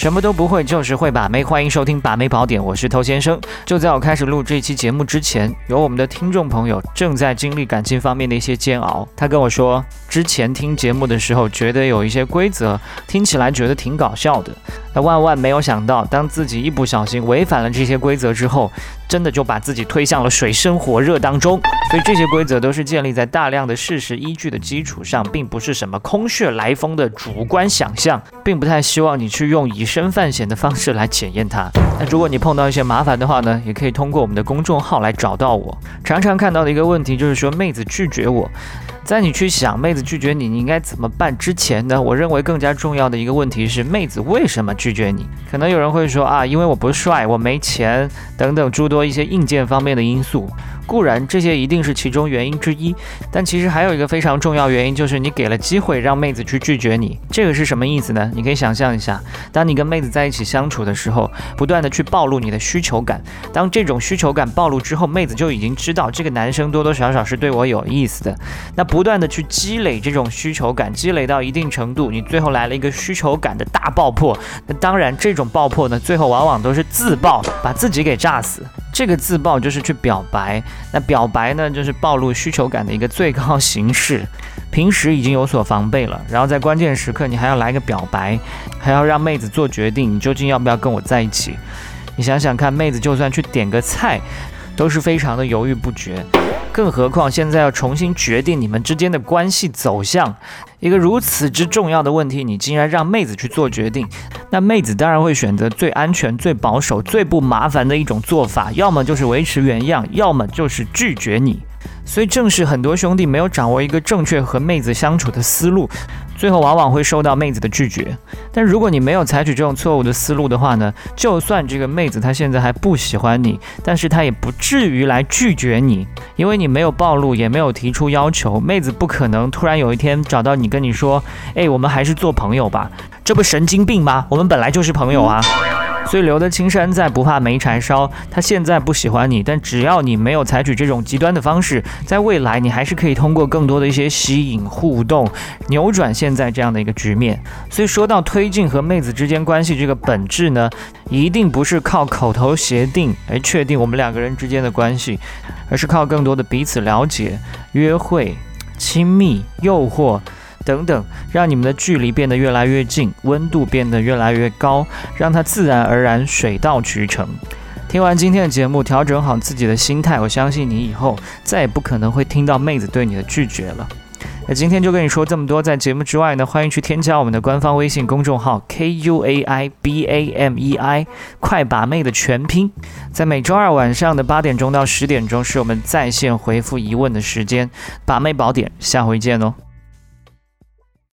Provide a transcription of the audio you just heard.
什么都不会，就是会把妹。欢迎收听《把妹宝典》，我是头先生。就在我开始录这期节目之前，有我们的听众朋友正在经历感情方面的一些煎熬。他跟我说，之前听节目的时候，觉得有一些规则听起来觉得挺搞笑的。那万万没有想到，当自己一不小心违反了这些规则之后，真的就把自己推向了水深火热当中。所以这些规则都是建立在大量的事实依据的基础上，并不是什么空穴来风的主观想象，并不太希望你去用以身犯险的方式来检验它。那如果你碰到一些麻烦的话呢，也可以通过我们的公众号来找到我。常常看到的一个问题就是说，妹子拒绝我。在你去想妹子拒绝你，你应该怎么办之前呢？我认为更加重要的一个问题是，妹子为什么拒绝你？可能有人会说啊，因为我不帅，我没钱，等等诸多一些硬件方面的因素。固然这些一定是其中原因之一，但其实还有一个非常重要原因，就是你给了机会让妹子去拒绝你。这个是什么意思呢？你可以想象一下，当你跟妹子在一起相处的时候，不断的去暴露你的需求感，当这种需求感暴露之后，妹子就已经知道这个男生多多少少是对我有意思的。那不断的去积累这种需求感，积累到一定程度，你最后来了一个需求感的大爆破。那当然，这种爆破呢，最后往往都是自爆，把自己给炸死。这个自爆就是去表白，那表白呢，就是暴露需求感的一个最高形式。平时已经有所防备了，然后在关键时刻你还要来个表白，还要让妹子做决定，你究竟要不要跟我在一起？你想想看，妹子就算去点个菜，都是非常的犹豫不决。更何况现在要重新决定你们之间的关系走向，一个如此之重要的问题，你竟然让妹子去做决定，那妹子当然会选择最安全、最保守、最不麻烦的一种做法，要么就是维持原样，要么就是拒绝你。所以正是很多兄弟没有掌握一个正确和妹子相处的思路，最后往往会受到妹子的拒绝。但如果你没有采取这种错误的思路的话呢，就算这个妹子她现在还不喜欢你，但是她也不至于来拒绝你，因为你没有暴露，也没有提出要求，妹子不可能突然有一天找到你跟你说，哎，我们还是做朋友吧，这不神经病吗？我们本来就是朋友啊。所以留得青山在，不怕没柴烧。他现在不喜欢你，但只要你没有采取这种极端的方式，在未来你还是可以通过更多的一些吸引互动，扭转现在这样的一个局面。所以说到推进和妹子之间关系这个本质呢，一定不是靠口头协定来确定我们两个人之间的关系，而是靠更多的彼此了解、约会、亲密、诱惑。等等，让你们的距离变得越来越近，温度变得越来越高，让它自然而然水到渠成。听完今天的节目，调整好自己的心态，我相信你以后再也不可能会听到妹子对你的拒绝了。那今天就跟你说这么多，在节目之外呢，欢迎去添加我们的官方微信公众号 K U A I B A M E I，快把妹的全拼，在每周二晚上的八点钟到十点钟是我们在线回复疑问的时间，把妹宝典，下回见哦。